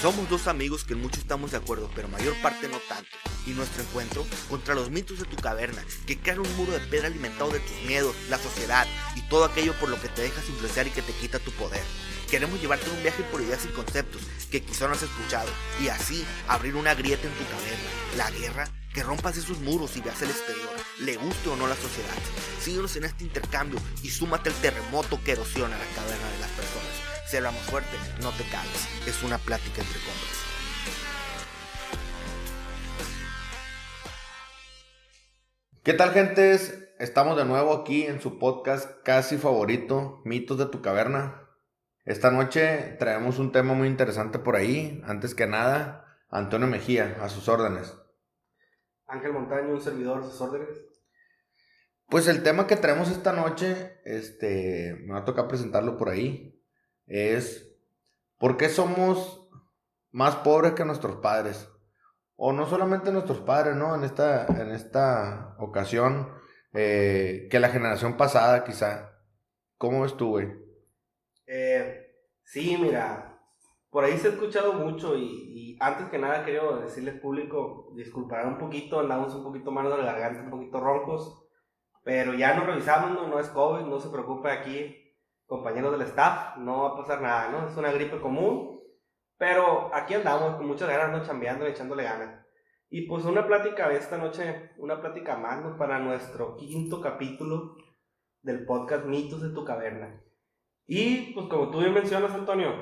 Somos dos amigos que en mucho estamos de acuerdo, pero mayor parte no tanto. Y nuestro encuentro contra los mitos de tu caverna, que crean un muro de piedra alimentado de tus miedos, la sociedad y todo aquello por lo que te dejas influenciar y que te quita tu poder. Queremos llevarte un viaje por ideas y conceptos que quizá no has escuchado y así abrir una grieta en tu caverna. La guerra que rompas esos muros y veas el exterior, le guste o no la sociedad. Síguenos en este intercambio y súmate al terremoto que erosiona la caverna. Si hablamos fuerte, no te caes. Es una plática entre compas. ¿Qué tal, gentes? Estamos de nuevo aquí en su podcast casi favorito, Mitos de tu Caverna. Esta noche traemos un tema muy interesante por ahí. Antes que nada, Antonio Mejía, a sus órdenes. Ángel Montaño, un servidor, a sus órdenes. Pues el tema que traemos esta noche, este, me va a tocar presentarlo por ahí es ¿por qué somos más pobres que nuestros padres? O no solamente nuestros padres, ¿no? En esta, en esta ocasión, eh, que la generación pasada quizá. ¿Cómo güey? Eh, sí, mira, por ahí se ha escuchado mucho y, antes que nada quiero decirles público, disculpar un poquito, andamos un poquito mal de la garganta, un poquito roncos, pero ya nos revisamos, no, no es COVID, no se preocupe aquí, compañeros del staff, no va a pasar nada, ¿no? Es una gripe común, pero aquí andamos con muchas ganas, ¿no? Chambeando y echándole ganas. Y pues una plática esta noche, una plática más, ¿no? Para nuestro quinto capítulo del podcast Mitos de tu Caverna. Y pues como tú bien mencionas, Antonio,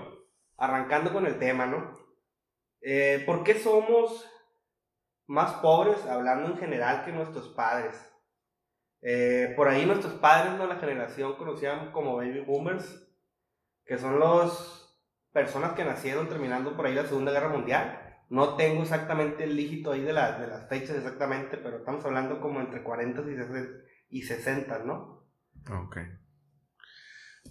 arrancando con el tema, ¿no? Eh, ¿Por qué somos más pobres, hablando en general, que nuestros padres? Eh, por ahí nuestros padres, ¿no? La generación conocían como baby boomers, que son las personas que nacieron terminando por ahí la Segunda Guerra Mundial. No tengo exactamente el dígito ahí de, la, de las fechas exactamente, pero estamos hablando como entre 40 y 60, ¿no? Ok.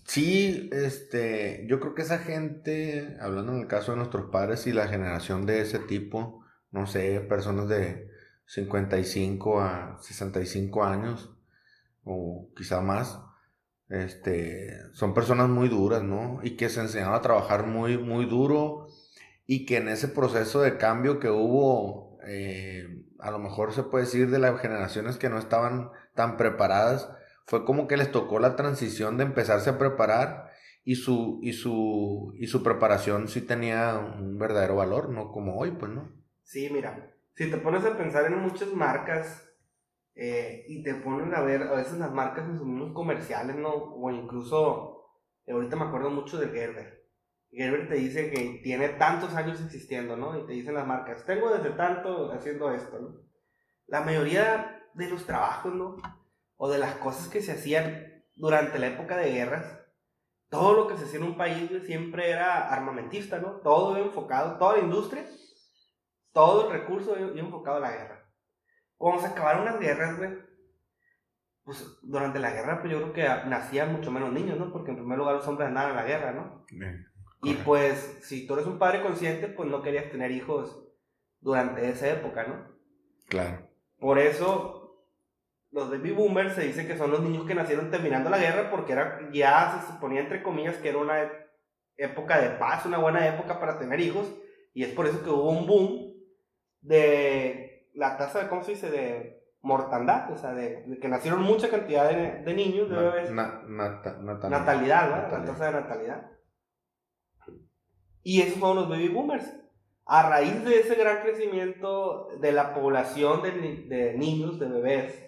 Sí, este, yo creo que esa gente, hablando en el caso de nuestros padres y la generación de ese tipo, no sé, personas de 55 a 65 años, o quizá más, este, son personas muy duras, ¿no? Y que se enseñaron a trabajar muy, muy duro y que en ese proceso de cambio que hubo, eh, a lo mejor se puede decir de las generaciones que no estaban tan preparadas, fue como que les tocó la transición de empezarse a preparar y su, y su, y su preparación sí tenía un verdadero valor, no como hoy, pues, ¿no? Sí, mira, si te pones a pensar en muchas marcas eh, y te ponen a ver a veces las marcas en sus mismos comerciales, ¿no? O incluso, eh, ahorita me acuerdo mucho de Gerber. Gerber te dice que tiene tantos años existiendo, ¿no? Y te dicen las marcas, tengo desde tanto haciendo esto. La mayoría de los trabajos, ¿no? O de las cosas que se hacían durante la época de guerras, todo lo que se hacía en un país siempre era armamentista, ¿no? Todo enfocado, toda la industria, todo el recurso iba enfocado a la guerra. Cuando se acabaron las guerras, güey, pues durante la guerra, pues yo creo que nacían mucho menos niños, ¿no? Porque en primer lugar los hombres andaban en la guerra, ¿no? y pues, si tú eres un padre consciente, pues no querías tener hijos durante esa época, ¿no? Claro. Por eso, los baby boomers se dice que son los niños que nacieron terminando la guerra, porque era, ya se suponía, entre comillas, que era una época de paz, una buena época para tener hijos, y es por eso que hubo un boom de la tasa de, ¿cómo se dice? De mortandad, o sea, de, que nacieron mucha cantidad de, niños, de bebés. natalidad. natalidad, ¿no? La tasa de natalidad. Y esos fueron los baby boomers. A raíz de ese gran crecimiento de la población de, niños, de bebés,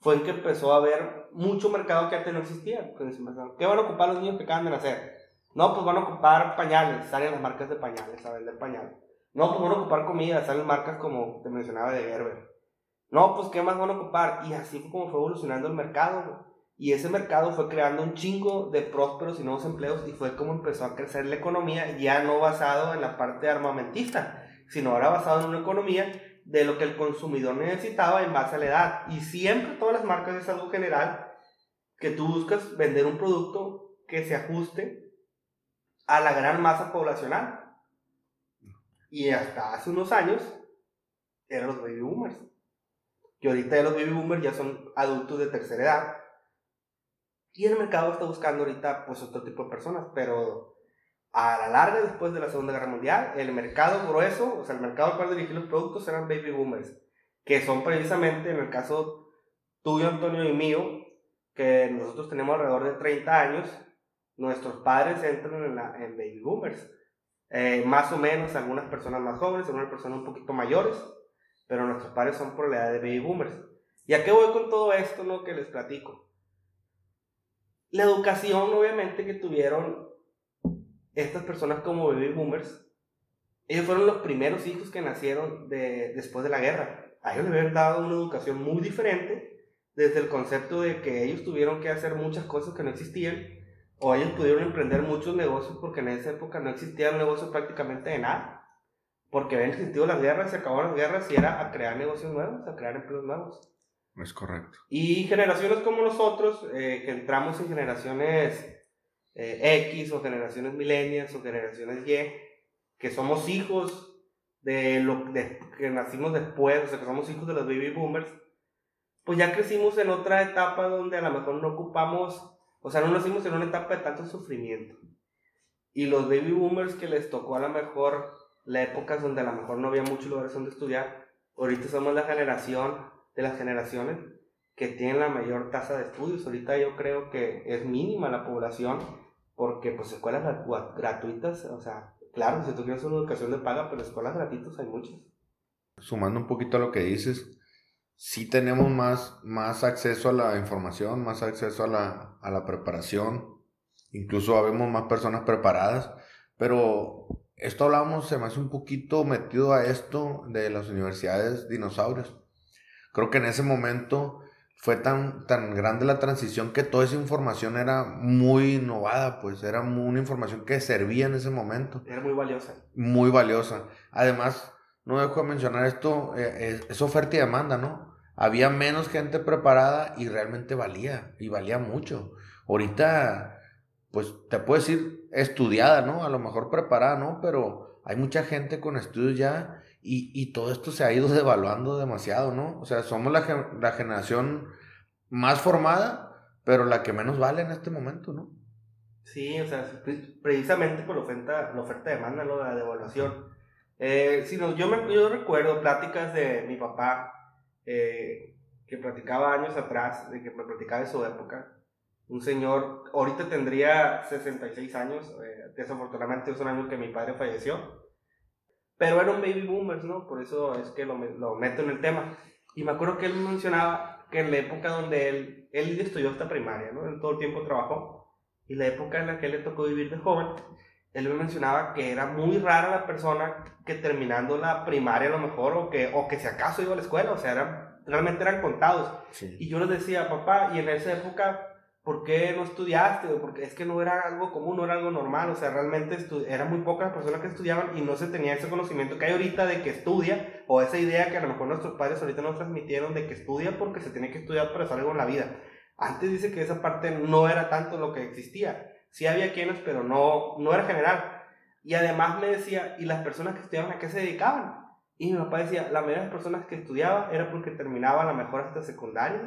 fue en que empezó a haber mucho mercado que antes no existía. ¿Qué van a ocupar los niños que acaban de nacer? No, pues van a ocupar pañales, salen las marcas de pañales, a vender pañales. No, pues van a ocupar comida, salen marcas como te mencionaba de Gerber. No, pues ¿qué más van a ocupar? Y así fue como fue evolucionando el mercado. Y ese mercado fue creando un chingo de prósperos y nuevos empleos y fue como empezó a crecer la economía, ya no basado en la parte armamentista, sino ahora basado en una economía de lo que el consumidor necesitaba en base a la edad. Y siempre todas las marcas es algo general que tú buscas vender un producto que se ajuste a la gran masa poblacional. Y hasta hace unos años eran los baby boomers. Que ahorita ya los baby boomers ya son adultos de tercera edad. Y el mercado está buscando ahorita pues otro tipo de personas, pero a la larga, después de la Segunda Guerra Mundial, el mercado grueso, o sea, el mercado al cual dirigir los productos eran baby boomers, que son precisamente, en el caso tuyo, Antonio, y mío, que nosotros tenemos alrededor de 30 años, nuestros padres entran en, la, en baby boomers. Eh, más o menos algunas personas más jóvenes, algunas personas un poquito mayores, pero nuestros padres son por la edad de baby boomers. ¿Y a qué voy con todo esto no, que les platico? La educación, obviamente, que tuvieron estas personas como baby boomers, ellos fueron los primeros hijos que nacieron de, después de la guerra. A ellos les habían dado una educación muy diferente desde el concepto de que ellos tuvieron que hacer muchas cosas que no existían, o ellos pudieron emprender muchos negocios porque en esa época no existía un negocio prácticamente de nada, porque habían existido las guerras, se acabaron las guerras y era a crear negocios nuevos, a crear empleos nuevos. Es correcto. Y generaciones como nosotros, eh, que entramos en generaciones eh, X o generaciones milenias o generaciones Y, que somos hijos de lo de, que nacimos después, o sea, que somos hijos de los baby boomers, pues ya crecimos en otra etapa donde a lo mejor no ocupamos, o sea, no nacimos en una etapa de tanto sufrimiento. Y los baby boomers que les tocó a lo mejor la época donde a lo mejor no había muchos lugares donde estudiar, ahorita somos la generación de las generaciones que tienen la mayor tasa de estudios. Ahorita yo creo que es mínima la población porque pues escuelas gratuitas, o sea, claro, si tú quieres una educación de paga, pero escuelas gratuitas hay muchas. Sumando un poquito a lo que dices, sí tenemos más, más acceso a la información, más acceso a la, a la preparación, incluso habemos más personas preparadas, pero esto hablamos, se me hace un poquito metido a esto de las universidades dinosaurios. Creo que en ese momento fue tan, tan grande la transición que toda esa información era muy innovada, pues era una información que servía en ese momento. Era muy valiosa. Muy valiosa. Además, no dejo de mencionar esto, eh, es, oferta y demanda, ¿no? Había menos gente preparada y realmente valía, y valía mucho. Ahorita, pues te puedo decir estudiada, ¿no? A lo mejor preparada, ¿no? Pero hay mucha gente con estudios ya y, y, todo esto se ha ido devaluando demasiado, ¿no? O sea, somos la, la, generación más formada, pero la que menos vale en este momento, ¿no? Sí, o sea, precisamente por la oferta, la oferta de demanda, ¿no? La devaluación. Eh, yo, me, yo recuerdo pláticas de mi papá, eh, que platicaba años atrás, de que me platicaba de su época. Un señor, ahorita tendría 66 años, eh, desafortunadamente es un año que mi padre falleció pero eran baby boomers, ¿no? Por eso es que lo, lo meto en el tema. Y me acuerdo que él mencionaba que en la época donde él, él estudió hasta primaria, ¿no? Todo el tiempo trabajó. Y la época en la que él le tocó vivir de joven, él me mencionaba que era muy rara la persona que terminando la primaria a lo mejor, o que, o que si acaso iba a la escuela, o sea, eran, realmente eran contados. Y yo les decía, papá, y en esa época ¿por qué no estudiaste? Porque es que no era algo común, no era algo normal, o sea, realmente eran muy pocas las personas que estudiaban y no se tenía ese conocimiento que hay ahorita de que estudia, o esa idea que a lo mejor nuestros padres ahorita nos transmitieron de que estudia porque se tiene que estudiar para hacer algo en la vida. Antes dice que esa parte no era tanto lo que existía. Sí había quienes, pero no, no era general. Y además me decía, ¿y las personas que estudiaban a qué se dedicaban? Y mi papá decía, la mayoría de las personas que estudiaban era porque terminaba a lo mejor hasta secundaria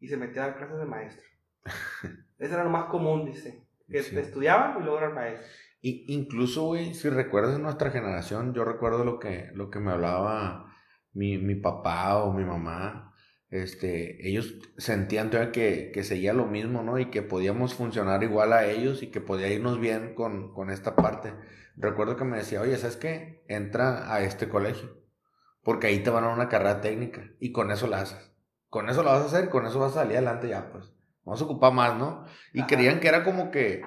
y se metía a clases de maestro. Eso era lo más común, dice. Que estudiaban y luego eran maestros. Y incluso, güey, si recuerdas nuestra generación, yo recuerdo lo que, lo que me hablaba mi, mi papá o mi mamá. Este, ellos sentían todavía que, que seguía lo mismo, ¿no? Y que podíamos funcionar igual a ellos y que podía irnos bien con, con esta parte. Recuerdo que me decía, oye, ¿sabes qué? Entra a este colegio. Porque ahí te van a dar una carrera técnica. Y con eso la haces. Con eso la vas a hacer, con eso vas a salir adelante ya, pues vamos a ocupar más, ¿no? Y creían que era como que,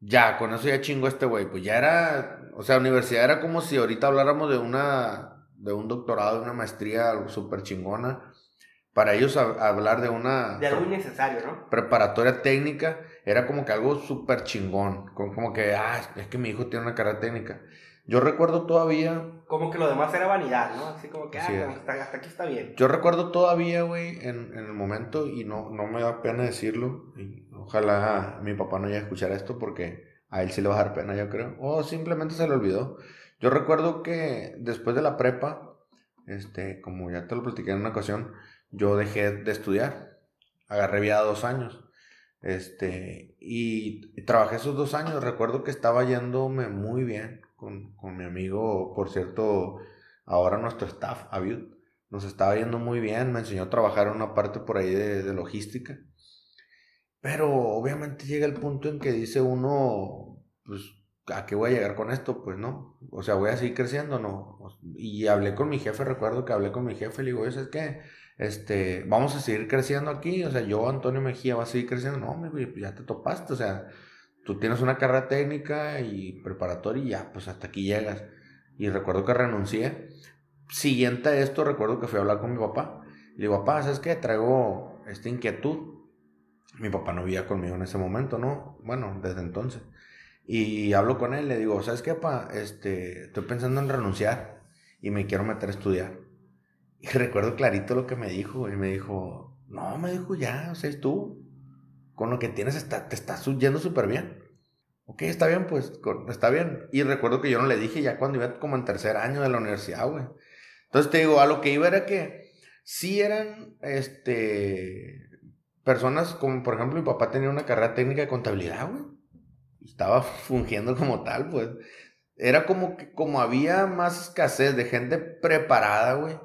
ya, con eso ya chingo este güey, pues ya era, o sea, universidad era como si ahorita habláramos de una, de un doctorado, de una maestría súper chingona. Para ellos hablar de una... De algo innecesario, ¿no? Preparatoria técnica era como que algo súper chingón, como, como que, ah, es que mi hijo tiene una carrera técnica. Yo recuerdo todavía. Como que lo demás era vanidad, ¿no? Así como que, ah, hasta, aquí está bien. Yo recuerdo todavía, güey, en, en, el momento, y no, no me da pena decirlo. Y ojalá mi papá no haya escuchar esto porque a él sí le va a dar pena, yo creo. O simplemente se le olvidó. Yo recuerdo que después de la prepa, este, como ya te lo platiqué en una ocasión, yo dejé de estudiar. Agarré vida dos años. Este, y, trabajé esos dos años. Recuerdo que estaba yéndome muy bien con, con mi amigo, por cierto, ahora nuestro staff, Aviud. Nos estaba yendo muy bien, me enseñó a trabajar en una parte por ahí de, de logística. Pero obviamente llega el punto en que dice uno, pues, ¿a qué voy a llegar con esto? Pues no. O sea, voy a seguir creciendo, no. Y hablé con mi jefe, recuerdo que hablé con mi jefe, le digo, ¿es que este, vamos a seguir creciendo aquí, o sea, yo, Antonio Mejía, va a seguir creciendo. No, mi pues ya te topaste, o sea, tú tienes una carrera técnica y preparatoria y ya, pues hasta aquí llegas. Y recuerdo que renuncié. Siguiente a esto, recuerdo que fui a hablar con mi papá. Le digo, papá, ¿sabes qué? Traigo esta inquietud. Mi papá no vivía conmigo en ese momento, ¿no? Bueno, desde entonces. Y hablo con él, le digo, ¿sabes qué, papá? Este, estoy pensando en renunciar y me quiero meter a estudiar. Y recuerdo clarito lo que me dijo, y me dijo, no, me dijo, ya, o sea, es tú. Con lo que tienes está, te estás yendo súper bien. Ok, está bien, pues, está bien. Y recuerdo que yo no le dije ya cuando iba como en tercer año de la universidad, güey. Entonces te digo, a lo que iba era que sí eran, este, personas como, por ejemplo, mi papá tenía una carrera técnica de contabilidad, güey. Estaba fungiendo como tal, pues. Era como que, como había más escasez de gente preparada, güey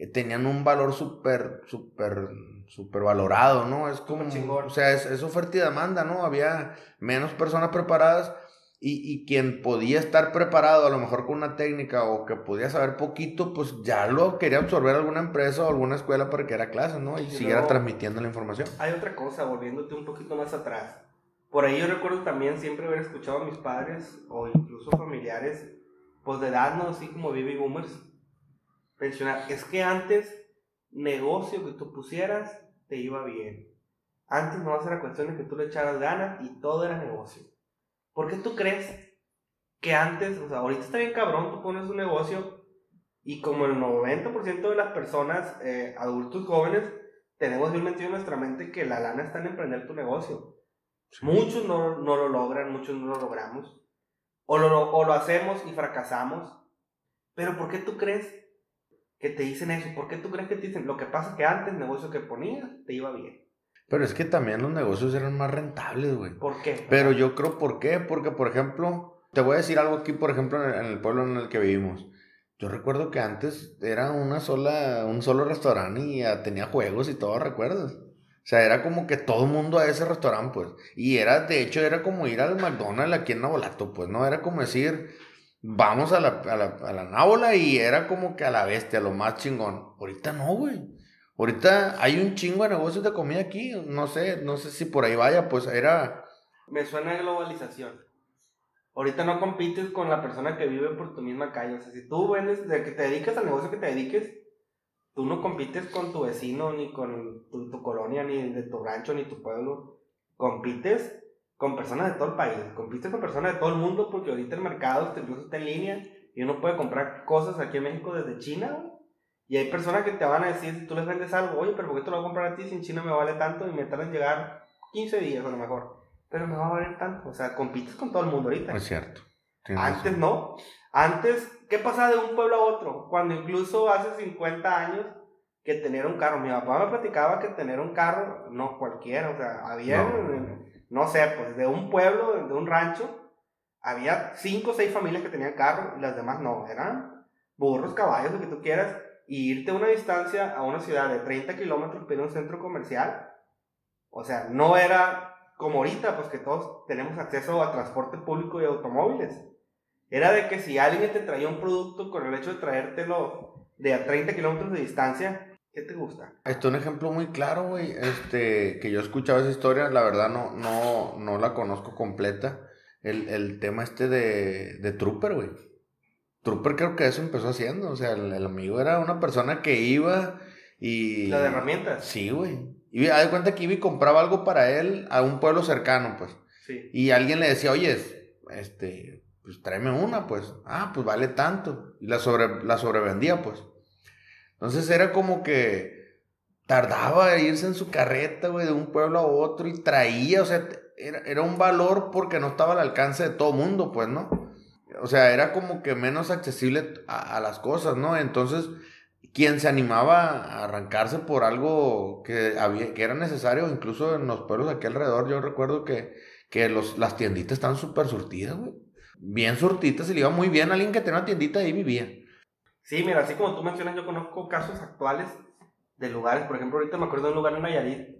eh, tenían un valor súper, súper, súper valorado, ¿no? Es como, o sea, es, oferta y demanda, ¿no? Había menos personas preparadas y, y, quien podía estar preparado a lo mejor con una técnica o que podía saber poquito, pues ya lo quería absorber alguna empresa o alguna escuela para que era clase, ¿no? Y, siguiera transmitiendo la información. Hay otra cosa, volviéndote un poquito más atrás. Por ahí yo recuerdo también siempre haber escuchado a mis padres o incluso familiares, pues de edad, ¿no? Así como baby boomers, Es que antes, negocio que tú pusieras, te iba bien. Antes no era cuestión de que tú le echaras ganas y todo era negocio. ¿Por qué tú crees que antes, o sea, ahorita está bien cabrón, tú pones un negocio y como el 90% de las personas, eh, adultos jóvenes, tenemos bien metido en nuestra mente que la lana está en emprender tu negocio. Muchos no, no, lo logran, muchos no lo logramos. O lo, o lo hacemos y fracasamos. Pero ¿por qué tú crees que te dicen eso. ¿Por qué tú crees que te dicen? Lo que pasa es que antes el negocio que ponías te iba bien. Pero es que también los negocios eran más rentables, güey. ¿Por qué? Pero yo creo, ¿por qué? Porque, por ejemplo, te voy a decir algo aquí, por ejemplo, en el, pueblo en el que vivimos. Yo recuerdo que antes era una sola, un solo restaurante y tenía juegos y todo, ¿recuerdas? O sea, era como que todo el mundo a ese restaurante, pues. Y era, de hecho, era como ir al McDonald's aquí en Navolato, pues, ¿no? Era como decir, vamos a la, a la, a la nábola y era como que a la bestia, lo más chingón. Ahorita no, güey. Ahorita hay un chingo de negocios de comida aquí. No sé, no sé si por ahí vaya, pues era. Me suena a globalización. Ahorita no compites con la persona que vive por tu misma calle. O sea, si tú vendes, de que te dediques al negocio que te dediques, tú no compites con tu vecino, ni con tu, tu colonia, ni de tu rancho, ni tu pueblo. Compites con personas de todo el país, compites con personas de todo el mundo porque ahorita el mercado incluso está en línea y uno puede comprar cosas aquí en México desde China, Y hay personas que te van a decir, si tú les vendes algo, oye, pero ¿por qué te lo voy a comprar a ti si en China me vale tanto y me tarda en llegar 15 días a lo mejor? Pero me va a valer tanto. O sea, compites con todo el mundo ahorita. Es cierto. Antes no. Antes, ¿qué pasaba de un pueblo a otro? Cuando incluso hace 50 años que tener un carro. Mi papá me platicaba que tener un carro, no cualquiera, o sea, había no sé, pues de un pueblo, de un rancho, había cinco o seis familias que tenían carro y las demás no, eran burros, caballos, lo que tú quieras, y irte a una distancia a una ciudad de 30 kilómetros para un centro comercial, o sea, no era como ahorita, pues que todos tenemos acceso a transporte público y automóviles. Era de que si alguien te traía un producto con el hecho de traértelo de a 30 kilómetros de distancia, ¿Qué te gusta? Esto es un ejemplo muy claro, güey. Este, que yo he escuchado esa historia, la verdad no, no, no la conozco completa. El, el tema este de, de Trooper, güey. Trooper creo que eso empezó haciendo. O sea, el, amigo era una persona que iba y. ¿La de herramientas? Sí, güey. Y a de cuenta que iba y compraba algo para él a un pueblo cercano, pues. Sí. Y alguien le decía, oye, este, pues tráeme una, pues. Ah, pues vale tanto. Y la, sobre, la sobrevendía, pues. Entonces era como que tardaba en irse en su carreta, güey, de un pueblo a otro y traía, o sea, era, un valor porque no estaba al alcance de todo mundo, pues, ¿no? O sea, era como que menos accesible a, las cosas, ¿no? Entonces, quien se animaba a arrancarse por algo que, había, que era necesario, incluso en los pueblos aquí alrededor, yo recuerdo que, que los, las tienditas estaban súper surtidas, güey. Bien surtidas, y le iba muy bien a alguien que tenía una tiendita ahí vivía. Sí, mira, así como tú mencionas, yo conozco casos actuales de lugares, por ejemplo, ahorita me acuerdo de un lugar en Nayarit,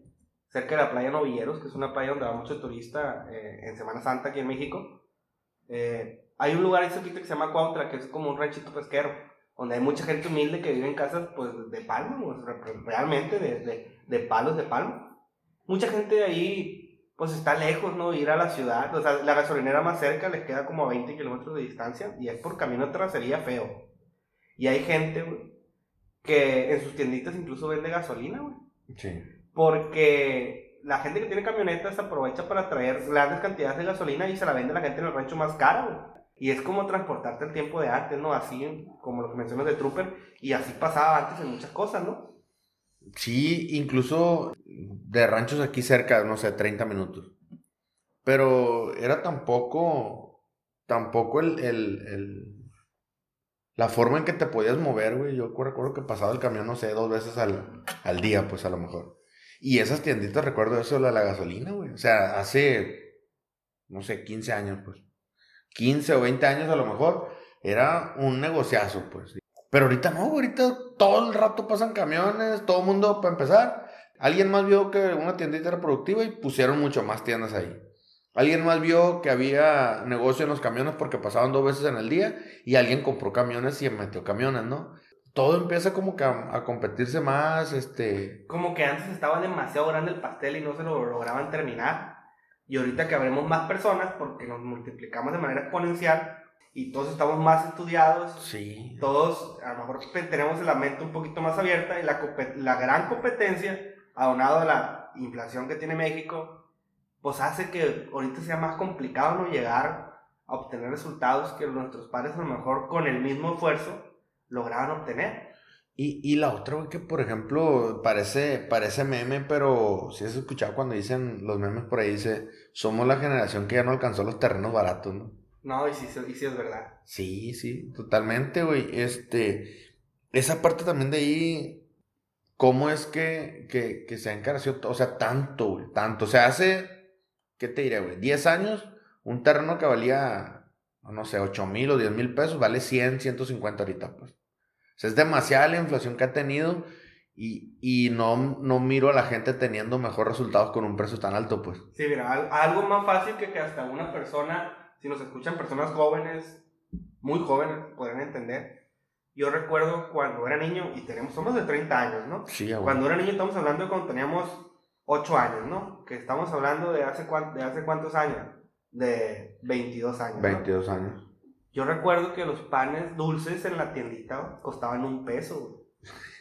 cerca de la playa Novilleros, que es una playa donde va mucho turista eh, en Semana Santa aquí en México. Eh, hay un lugar ahí cerquita que se llama Cuautla, que es como un ranchito pesquero donde hay mucha gente humilde que vive en casas pues de palma, realmente de, de, de, palos de palma. Mucha gente de ahí pues está lejos, ¿no? Ir a la ciudad, o sea, la gasolinera más cerca les queda como a 20 kilómetros de distancia y es por camino de trasería feo. Y hay gente, que en sus tienditas incluso vende gasolina, güey. Sí. Porque la gente que tiene camionetas aprovecha para traer grandes cantidades de gasolina y se la vende a la gente en el rancho más cara, güey. Y es como transportarte el tiempo de antes, ¿no? Así como lo que mencionas de Trooper. Y así pasaba antes en muchas cosas, ¿no? Sí, incluso de ranchos aquí cerca, no sé, 30 minutos. Pero era tampoco, tampoco el, el, el la forma en que te podías mover, güey. Yo recuerdo que pasaba el camión, no sé, dos veces al, al día, pues a lo mejor. Y esas tienditas, recuerdo eso de la gasolina, güey. O sea, hace, no sé, 15 años, pues. 15 o 20 años a lo mejor, era un negociazo, pues. Pero ahorita no, ahorita todo el rato pasan camiones, todo el mundo, para empezar, alguien más vio que una tiendita era productiva y pusieron mucho más tiendas ahí. Alguien más vio que había negocio en los camiones porque pasaban dos veces en el día y alguien compró camiones y metió camiones, ¿no? Todo empieza como que a, a, competirse más, este... Como que antes estaba demasiado grande el pastel y no se lo lograban terminar. Y ahorita que habremos más personas, porque nos multiplicamos de manera exponencial y todos estamos más estudiados, sí. todos a lo mejor tenemos la mente un poquito más abierta y la, la gran competencia, aunado a la inflación que tiene México, pues hace que ahorita sea más complicado no llegar a obtener resultados que nuestros padres a lo mejor con el mismo esfuerzo lograban obtener. Y, y la otra, que por ejemplo, parece, parece meme, pero si has escuchado cuando dicen los memes por ahí, dice, somos la generación que ya no alcanzó los terrenos baratos, ¿no? No, y sí, y sí es verdad. Sí, sí, totalmente, güey. Este, esa parte también de ahí, ¿cómo es que, que, que se ha encarecido? O sea, tanto, güey, tanto. O sea, hace, ¿qué te diré, güey? 10 años, un terreno que valía, no sé, 8 mil o 10 mil pesos, vale 100, 150 ahorita, pues sea, es demasiada la inflación que ha tenido y, y, no, no miro a la gente teniendo mejores resultados con un precio tan alto, pues. Sí, mira, algo más fácil que que hasta una persona, si nos escuchan personas jóvenes, muy jóvenes, podrán entender. Yo recuerdo cuando era niño, y tenemos, somos de 30 años, ¿no? Sí, abuelo. Cuando era niño estamos hablando de cuando teníamos 8 años, ¿no? Que estamos hablando de hace, de hace cuántos años? De 22 años. 22 ¿no? años. Yo recuerdo que los panes dulces en la tiendita costaban un peso.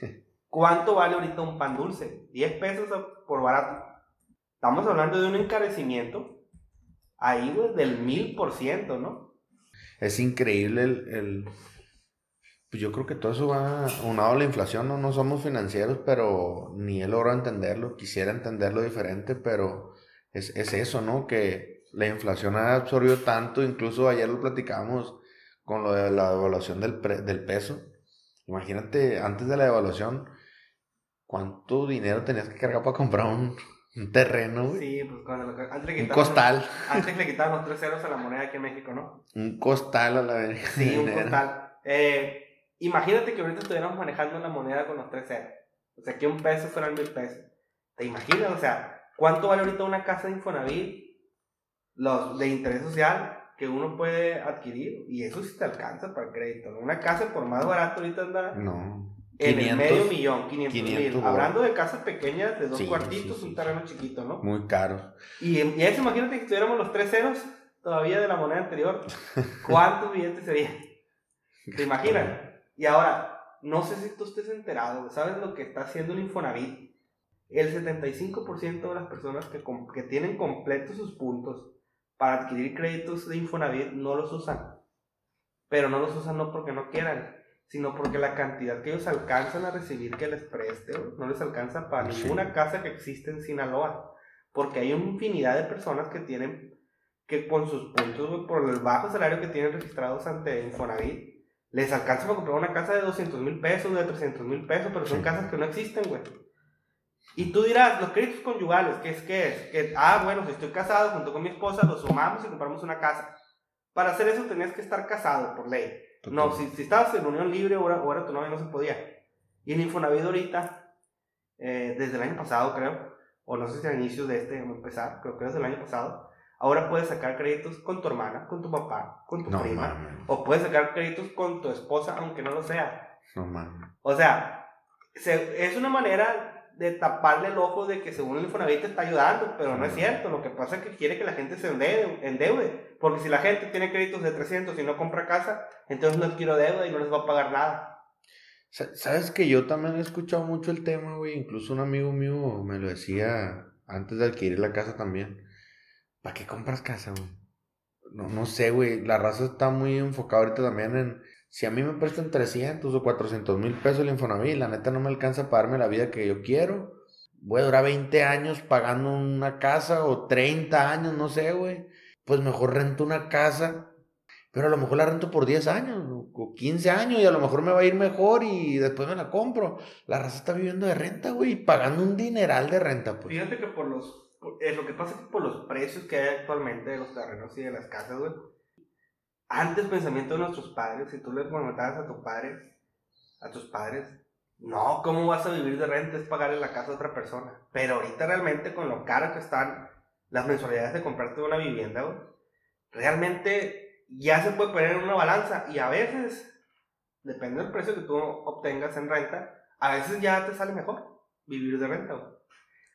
¿Cuánto vale ahorita un pan dulce? 10 pesos por barato. Estamos hablando de un encarecimiento ahí, güey, del mil por ciento, ¿no? Es increíble el, el, Pues yo creo que todo eso va unado a la inflación, ¿no? No somos financieros, pero ni él logró entenderlo. Quisiera entenderlo diferente, pero es, es eso, ¿no? Que la inflación ha absorbido tanto, incluso ayer lo platicamos con lo de la devaluación del, del peso. Imagínate, antes de la devaluación, ¿cuánto dinero tenías que cargar para comprar un, un terreno, güey? Sí, pues cuando lo, antes le Un costal. Antes le quitaban los tres ceros a la moneda aquí en México, ¿no? Un costal a la vez. Sí, un costal. Eh, imagínate que ahorita estuviéramos manejando la moneda con los tres ceros. O sea, que un peso fueran mil pesos. ¿Te imaginas? O sea, ¿cuánto vale ahorita una casa de Infonavit? Los de interés social, que uno puede adquirir y eso sí te alcanza para el crédito. Una casa por más barato ahorita anda no. en 500, el medio millón, 500, mil. Hablando de casas pequeñas de dos Sí, cuartitos, sí, sí, un terreno chiquito, ¿no? Muy caro. Y, y eso imagínate que tuviéramos los tres ceros todavía de la moneda anterior. ¿Cuántos billetes serían? ¿Te imaginas? Y ahora, no sé si tú estés enterado, ¿sabes lo que está haciendo el Infonavit? El 75% de las personas que, que tienen completos sus puntos para adquirir créditos de Infonavit no los usan. Pero no los usan no porque no quieran, sino porque la cantidad que ellos alcanzan a recibir que les preste no les alcanza para ninguna casa que existe en Sinaloa. Porque hay una infinidad de personas que tienen, que con sus puntos, por el bajo salario que tienen registrados ante Infonavit, les alcanza para comprar una casa de 200 mil pesos, de 300 mil pesos, pero son Sí. casas que no existen, güey. Y tú dirás, los créditos conyugales, ¿qué es? ¿Qué es? Que, ah, bueno, si estoy casado junto con mi esposa, los sumamos y compramos una casa. Para hacer eso tenías que estar casado por ley. No, si, si estabas en unión libre o era, o era tu novia, no se podía. Y el Infonavit ahorita, eh, desde el año pasado creo, o no sé si a inicios de este a empezar, creo que desde el año pasado, ahora puedes sacar créditos con tu hermana, con tu papá, con tu No prima, mames. o puedes sacar créditos con tu esposa, aunque no lo sea. No. O sea, se- es una manera de taparle el ojo de que según el Infonavit te está ayudando, pero no es cierto. Lo que pasa es que quiere que la gente se endeude, endeude. Porque si la gente tiene créditos de 300 y no compra casa, entonces no adquiero deuda y no les va a pagar nada. Sa- Sabes que yo también he escuchado mucho el tema, güey. Incluso un amigo mío me lo decía antes de adquirir la casa también. ¿Para qué compras casa, güey? No, no sé, güey. La raza está muy enfocada ahorita también en. Si a mí me prestan 300 o 400 mil pesos el Infonavit, la neta no me alcanza para darme la vida que yo quiero. Voy a durar 20 años pagando una casa o 30 años, no sé, güey. Pues mejor rento una casa pero a lo mejor la rento por 10 años o 15 años y a lo mejor me va a ir mejor y después me la compro. La raza está viviendo de renta, güey, pagando un dineral de renta, pues. Fíjate que por los. Eh, lo que pasa es que por los precios que hay actualmente de los terrenos y de las casas. Antes, pensamiento de nuestros padres, si tú le comentabas a tu padre, a tus padres, no, ¿cómo vas a vivir de renta? Es pagarle la casa a otra persona. Pero ahorita realmente, con lo caro que están las mensualidades de comprarte una vivienda, realmente ya se puede poner en una balanza y a veces, depende del precio que tú obtengas en renta, a veces ya te sale mejor vivir de renta.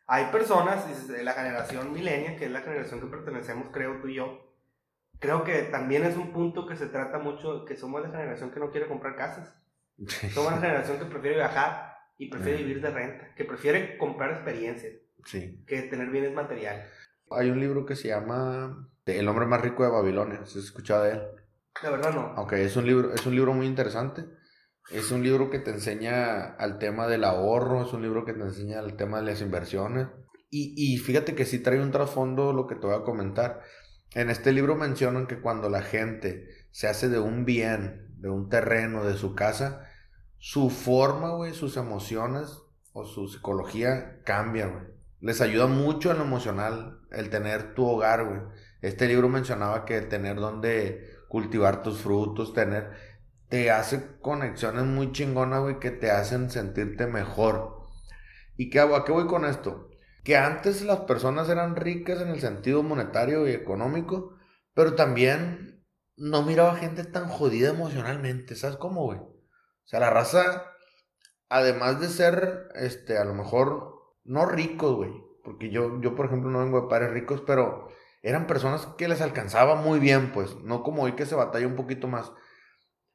Hay personas la generación millennial, que es la generación que pertenecemos, creo tú y yo. Creo que también es un punto que se trata mucho, que somos la generación que no quiere comprar casas. Somos la generación que prefiere viajar y prefiere vivir de renta, que prefiere comprar experiencias Sí. que tener bienes materiales. Hay un libro que se llama El hombre más rico de Babilonia. ¿Se has escuchado de él? La verdad no. Aunque es un libro, es un libro muy interesante. Es un libro que te enseña al tema del ahorro, es un libro que te enseña al tema de las inversiones. Y, y fíjate que sí trae un trasfondo lo que te voy a comentar. En este libro mencionan que cuando la gente se hace de un bien, de un terreno, de su casa, su forma, güey, sus emociones o su psicología cambia, güey. Les ayuda mucho en lo emocional el tener tu hogar, güey. Este libro mencionaba que tener donde cultivar tus frutos, tener, te hace conexiones muy chingonas, güey, que te hacen sentirte mejor. ¿Y qué hago? ¿A qué voy con esto? Que antes las personas eran ricas en el sentido monetario y económico, pero también no miraba gente tan jodida emocionalmente, ¿sabes cómo, güey? O sea, la raza, además de ser, este, a lo mejor, no ricos, güey, porque yo, yo, por ejemplo, no vengo de padres ricos, pero eran personas que les alcanzaba muy bien, pues, no como hoy que se batalla un poquito más,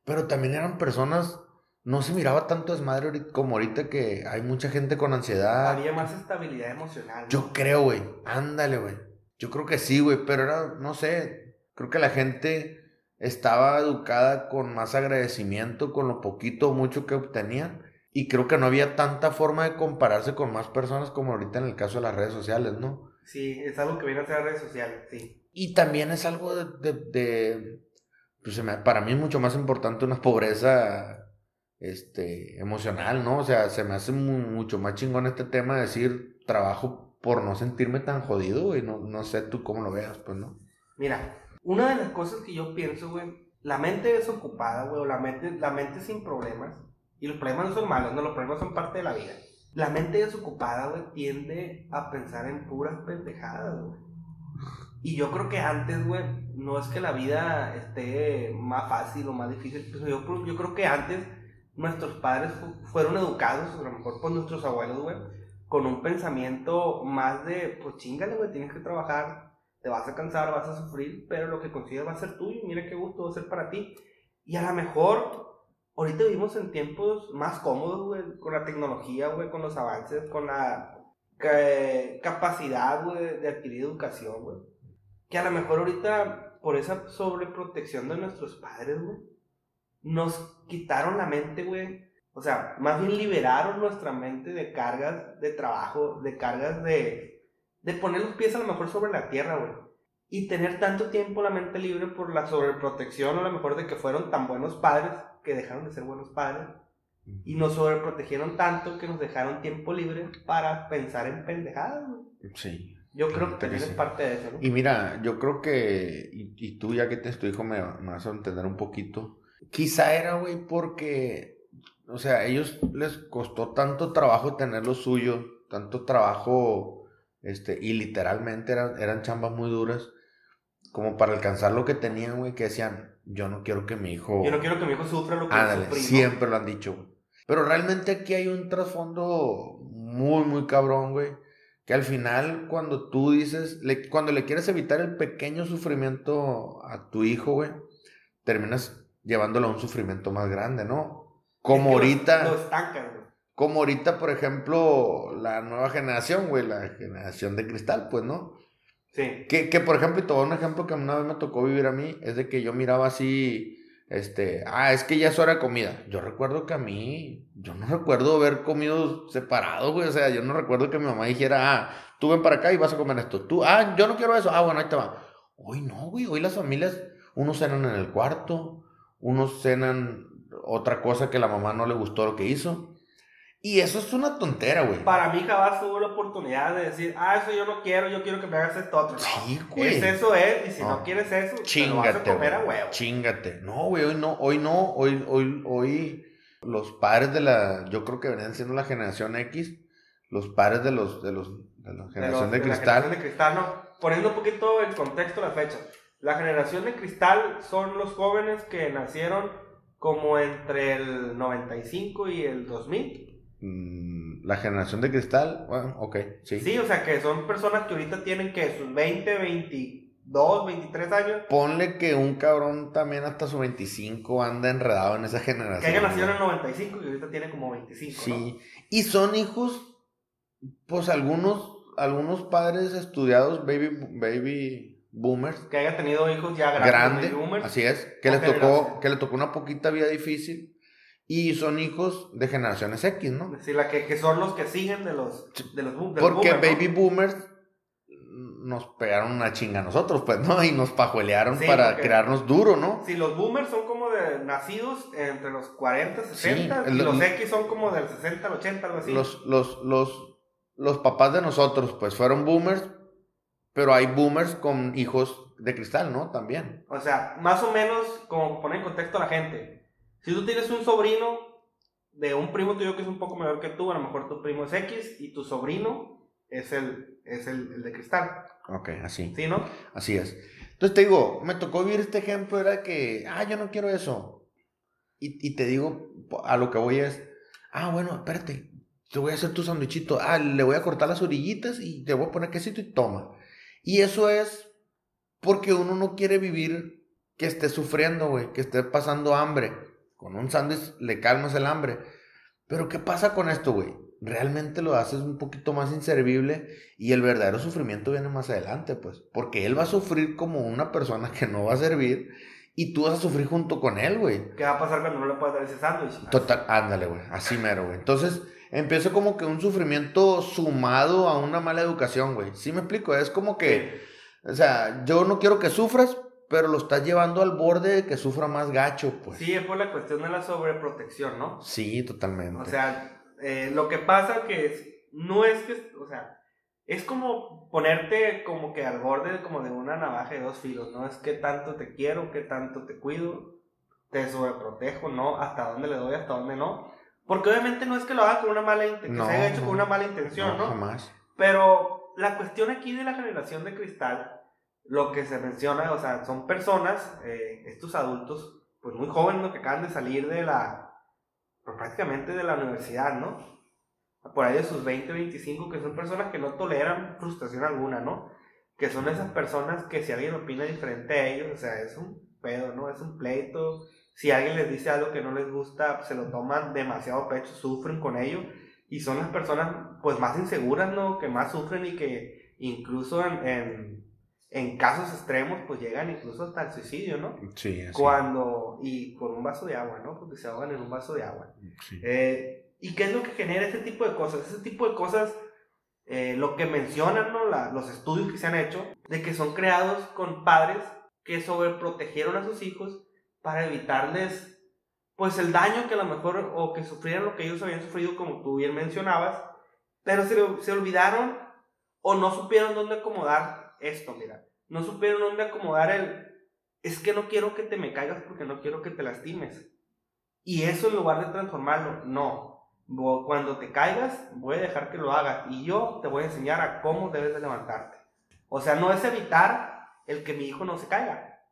pero también eran personas, no se miraba tanto desmadre como ahorita que hay mucha gente con ansiedad. Había más estabilidad emocional. ¿no? Yo creo, güey, ándale, güey. Yo creo que sí, güey, pero era, no sé, creo que la gente estaba educada con más agradecimiento con lo poquito o mucho que obtenían. Y creo que no había tanta forma de compararse con más personas como ahorita en el caso de las redes sociales, ¿no? Sí, es algo que viene a ser redes sociales, sí. Y también es algo de, de- de- pues para mí es mucho más importante una pobreza este, emocional, ¿no? O sea, se me hace mu- mucho más chingón este tema de decir trabajo por no sentirme tan jodido, y no, no sé tú cómo lo veas, pues, ¿no? Mira, una de las cosas que yo pienso, güey, la mente desocupada, güey, o la mente, la mente sin problemas, y los problemas no son malos, no, los problemas son parte de la vida. La mente desocupada, güey, tiende a pensar en puras pendejadas, güey. Y yo creo que antes, güey, no es que la vida esté más fácil o más difícil, pues yo, yo creo que antes nuestros padres fu- fueron educados, a lo mejor por nuestros abuelos, güey, con un pensamiento más de, pues chingale, güey, tienes que trabajar, te vas a cansar, vas a sufrir, pero lo que consigas va a ser tuyo, mira qué gusto va a ser para ti. Y a lo mejor, ahorita vivimos en tiempos más cómodos, güey, con la tecnología, güey, con los avances, con la ca- capacidad, güey, de adquirir educación, güey. Que a lo mejor ahorita, por esa sobreprotección de nuestros padres, güey, nos quitaron la mente, güey. O sea, más bien liberaron nuestra mente de cargas de trabajo, de cargas de, de poner los pies a lo mejor sobre la tierra, güey. y tener tanto tiempo la mente libre por la sobreprotección o a lo mejor de que fueron tan buenos padres que dejaron de ser buenos padres y nos sobreprotegieron tanto que nos dejaron tiempo libre para pensar en pendejadas. Sí. Yo creo que también es parte de eso, ¿no? Y mira, yo creo que, y, tú ya que te tu hijo me, me, vas a entender un poquito, quizá era, güey, porque, o sea, a ellos les costó tanto trabajo tener lo suyo, tanto trabajo, este, y literalmente eran, eran chambas muy duras, como para alcanzar lo que tenían, güey, que decían, yo no quiero que mi hijo... Yo no quiero que mi hijo sufra lo que Ándale, siempre lo han dicho, Pero realmente aquí hay un trasfondo muy, muy cabrón, güey. Que al final, cuando tú dices, cuando le quieres evitar el pequeño sufrimiento a tu hijo, güey, terminas llevándolo a un sufrimiento más grande, ¿no? Como ahorita. Lo, güey. Como ahorita, por ejemplo, la nueva generación, güey, la generación de cristal, pues, ¿no? Sí. Que, que, por ejemplo, y todo un ejemplo que una vez me tocó vivir a mí, es de que yo miraba así, este, ah, es que ya es hora de comida. Yo recuerdo que a mí, yo no recuerdo haber comido separado, güey, o sea, yo no recuerdo que mi mamá dijera, ah, tú ven para acá y vas a comer esto. Tú, ah, yo no quiero eso, ah, bueno, ahí te va. Hoy no, güey, hoy las familias, unos cenan en el cuarto, unos cenan otra cosa que la mamá no le gustó lo que hizo. Y eso es una tontera, güey. Para mí jamás tuvo la oportunidad de decir, ah, eso yo no quiero, yo quiero que me hagas esto otro. Sí, güey. Es eso es, y si no, quieres eso, chingate, te lo vas a comer a huevo. Chingate. No, güey, hoy no, hoy no, hoy, hoy, hoy los padres de la, yo creo que venían siendo la generación X, los padres de los, de los, de la generación de, cristal. La generación de cristal, no. Poniendo un poquito en contexto la fecha. La generación de cristal son los jóvenes que nacieron como entre el 95 y el 2000 Mm, la generación de cristal, bueno, ok, sí. Sí, o sea que son personas que ahorita tienen que sus 20, 22, 23 años. Ponle que un cabrón también hasta sus 25 anda enredado en esa generación. Que haya nacido en el 95 y ahorita tiene como 25. Sí, y son hijos, pues algunos, algunos padres estudiados, baby, baby boomers. Que haya tenido hijos ya grandes. Grande, así es, que le, tocó, que le tocó una poquita vida difícil y son hijos de generaciones X, ¿no? Sí, la que, que son los que siguen de los, de los, Porque baby boomers nos pegaron una chinga a nosotros, pues, ¿no? Y nos pajuelearon para crearnos duro, ¿no? Sí, los boomers son como de nacidos entre los 40, 60, y los X son como del 60 al 80, algo así. Los, los, los, los papás de nosotros, pues, fueron boomers, pero hay boomers con hijos de cristal, ¿no? También. O sea, más o menos, como poner en contexto a la gente, si tú tienes un sobrino de un primo tuyo que es un poco mayor que tú, a lo mejor tu primo es X y tu sobrino es el, es el, de cristal. Ok, así. ¿Sí, no? Así es. Entonces te digo, me tocó vivir este ejemplo, era que, ah, yo no quiero eso. Y, y te digo, a lo que voy es, ah, bueno, espérate, te voy a hacer tu sandwichito, ah, le voy a cortar las orillitas y te voy a poner quesito y toma. Y eso es porque uno no quiere vivir que esté sufriendo, güey, que esté pasando hambre con un sándwich le calmas el hambre. Pero ¿qué pasa con esto, güey? Realmente lo haces un poquito más inservible y el verdadero sufrimiento viene más adelante, pues. Porque él va a sufrir como una persona que no va a servir y tú vas a sufrir junto con él, güey. ¿Qué va a pasar cuando no le puedas dar ese sándwich? Total, ándale, güey. Así mero, güey. Entonces, empieza como que un sufrimiento sumado a una mala educación, güey. ¿Sí me explico? Es como que, o sea, yo no quiero que sufras, pero lo estás llevando al borde de que sufra más gacho, pues. Sí, es por la cuestión de la sobreprotección, ¿no? Sí, totalmente. O sea, eh, lo que pasa que es, no es que, o sea, es como ponerte como que al borde como de una navaja de dos filos, ¿no? Es que tanto te quiero, que tanto te cuido, te sobreprotejo, ¿no? Hasta dónde le doy, hasta dónde no. Porque obviamente no es que lo haga con una mala intención, que se haya hecho con una mala intención, ¿no? Jamás. Pero la cuestión aquí de la generación de cristal lo que se menciona, o sea, son personas, eh, estos adultos, pues muy jóvenes, que acaban de salir de la, pues prácticamente de la universidad, ¿no? Por ahí de sus 20, 25, que son personas que no toleran frustración alguna, ¿no? Que son esas personas que si alguien opina diferente a ellos, o sea, es un pedo, ¿no? Es un pleito. Si alguien les dice algo que no les gusta, se lo toman demasiado pecho, sufren con ello. Y son las personas, pues, más inseguras, ¿no? Que más sufren y que incluso en en casos extremos, pues llegan incluso hasta el suicidio, ¿no? Sí, así. Cuando, y con un vaso de agua, ¿no? Porque se ahogan en un vaso de agua. Sí. Eh, ¿Y qué es lo que genera este tipo de cosas? Este tipo de cosas eh, lo que mencionan ¿no? los estudios que se han hecho, de que son creados con padres que sobreprotegieron a sus hijos para evitarles pues el daño que a lo mejor o que sufrieran lo que ellos habían sufrido como tú bien mencionabas, pero se, se olvidaron o no supieron dónde acomodar esto, mira, no supieron dónde acomodar el es que no quiero que te me caigas porque no quiero que te lastimes. Y eso en lugar de transformarlo, no. Cuando te caigas, voy a dejar que lo hagas y yo te voy a enseñar a cómo debes de levantarte. O sea, no es evitar el que mi hijo no se caiga,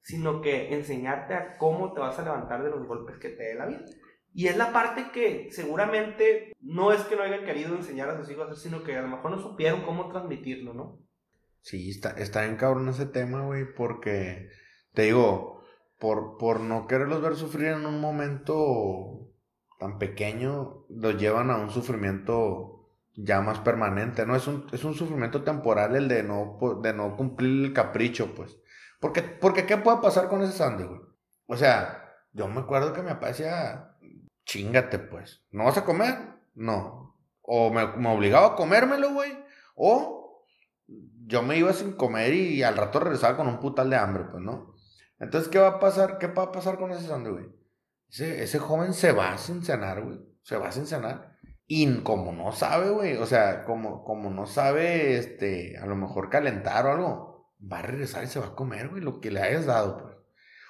sino que enseñarte a cómo te vas a levantar de los golpes que te dé la vida. Y es la parte que seguramente no es que no hayan querido enseñar a sus hijos a hacer, sino que a lo mejor no supieron cómo transmitirlo, ¿no? Sí, está, está en cabrón ese tema, güey, porque te digo, por, por no quererlos ver sufrir en un momento tan pequeño, los llevan a un sufrimiento ya más permanente, ¿no? Es un, es un sufrimiento temporal el de no, de no cumplir el capricho, pues. Porque, porque ¿qué puede pasar con ese Sandy, güey? O sea, yo me acuerdo que mi papá decía, chingate, pues. ¿No vas a comer? No. O me, me obligaba a comérmelo, güey. O yo me iba sin comer y al rato regresaba con un putal de hambre, pues, ¿no? Entonces, ¿qué va a pasar? ¿Qué va a pasar con ese Sandy, güey? Ese, ese joven se va sin cenar, güey. Se va sin cenar. Y como no sabe, güey, o sea, como, como no sabe, este, a lo mejor calentar o algo, va a regresar y se va a comer, güey, lo que le hayas dado, pues.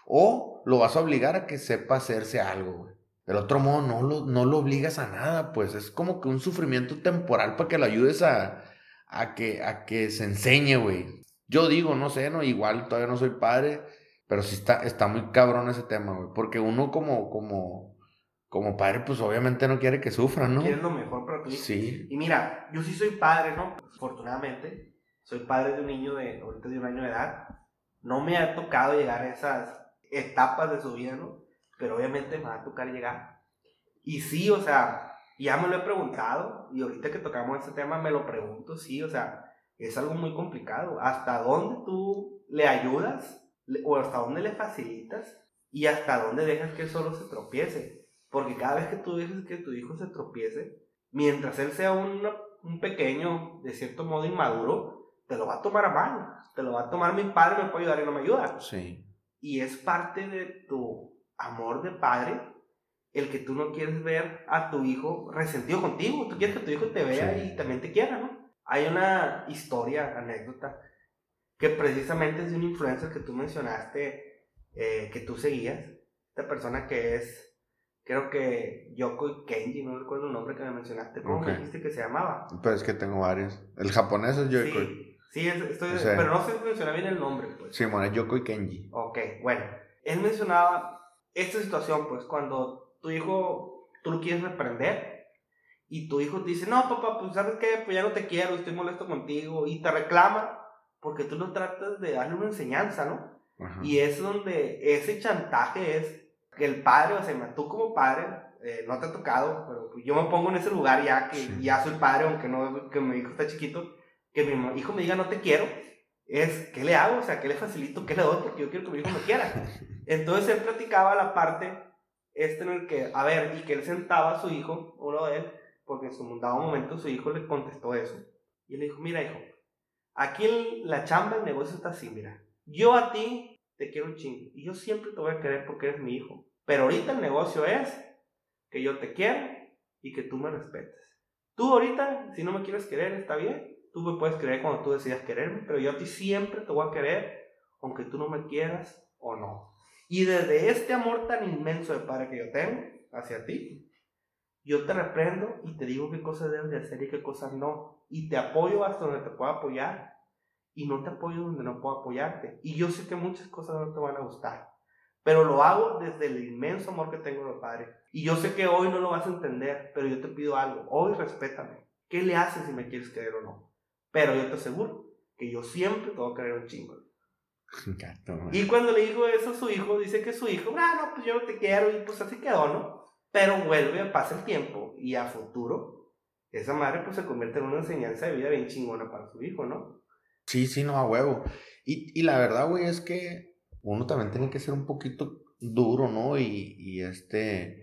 O lo vas a obligar a que sepa hacerse algo, güey. Del otro modo, no lo, no lo obligas a nada, pues. Es como que un sufrimiento temporal para que lo ayudes a, a, que, a que se enseñe, güey. Yo digo, no sé, no, igual todavía no soy padre, pero sí está, está muy cabrón ese tema, güey. Porque uno como, como, como padre, pues obviamente no quiere que sufra, ¿no? Quiere lo mejor para ti. Sí. Y mira, yo sí soy padre, ¿no? Afortunadamente, soy padre de un niño de, ahorita de un año de edad. No me ha tocado llegar a esas etapas de su vida, ¿no? Pero obviamente me va a tocar llegar. Y sí, o sea, ya me lo he preguntado, y ahorita que tocamos este tema me lo pregunto, sí, o sea, es algo muy complicado. ¿Hasta dónde tú le ayudas o hasta dónde le facilitas y hasta dónde dejas que solo se tropiece. Porque cada vez que tú dejas que tu hijo se tropiece, mientras él sea un, un pequeño, de cierto modo inmaduro, te lo va a tomar a mano. Te lo va a tomar mi padre, me puede ayudar y no me ayuda. Sí. Y es parte de tu amor de padre el que tú no quieres ver a tu hijo resentido contigo. Tú quieres que tu hijo te vea y también te quiera, ¿no? Hay una historia, anécdota, que precisamente es de un influencer que tú mencionaste, eh, que tú seguías, esta persona que es, creo que Yoko Kenji, no recuerdo el nombre que me mencionaste, ¿cómo me dijiste que se llamaba? Pues es que tengo varios. El japonés es Yoko. Sí, sí estoy, pero no sé si menciona bien el nombre. Pues. Sí, bueno, es Yoko y Kenji. Ok, bueno, él mencionaba esta situación, pues cuando tu hijo, tú lo quieres reprender, y tu hijo te dice, no, papá, pues sabes qué, pues ya no te quiero, estoy molesto contigo, y te reclama, porque tú no tratas de darle una enseñanza, ¿no? Y es donde ese chantaje es que el padre, o sea, tú como padre, eh, no te ha tocado, pero yo me pongo en ese lugar ya que ya soy padre, aunque no, que mi hijo está chiquito, que mi hijo me diga no te quiero, es, ¿qué le hago? O sea, ¿qué le facilito? ¿Qué le doy? Porque yo quiero que mi hijo me quiera. Entonces él platicaba la parte, este en el que, a ver, y que él sentaba a su hijo, uno de él, porque en su dado momento su hijo le contestó eso. Y le dijo, mira hijo, Aquí la chamba, el negocio está así, mira. Yo a ti te quiero un chingo. Y yo siempre te voy a querer porque eres mi hijo. Pero ahorita el negocio es que yo te quiero y que tú me respetes. Tú ahorita, si no me quieres querer, está bien. Tú me puedes querer cuando tú decidas quererme, pero yo a ti siempre te voy a querer, aunque tú no me quieras o no. Y desde este amor tan inmenso de padre que yo tengo hacia ti, yo te reprendo y te digo qué cosas debes de hacer y qué cosas no. Y te apoyo hasta donde te pueda apoyar. Y no te apoyo donde no puedo apoyarte. Y yo sé que muchas cosas no te van a gustar. Pero lo hago desde el inmenso amor que tengo de Padre. Y yo sé que hoy no lo vas a entender, pero yo te pido algo. Hoy respétame. ¿Qué le haces si me quieres querer o no? Pero yo te aseguro que yo siempre te voy a querer un chingo. Y cuando le dijo eso a su hijo, dice que su hijo, ah, no, pues yo no te quiero. Y pues así quedó, ¿no? Pero vuelve, pasa el tiempo y a futuro, esa madre pues se convierte en una enseñanza de vida bien chingona para su hijo, ¿no? Sí, sí, no, a huevo. Y, y la verdad, güey, es que uno también tiene que ser un poquito duro, ¿no? Y, y este...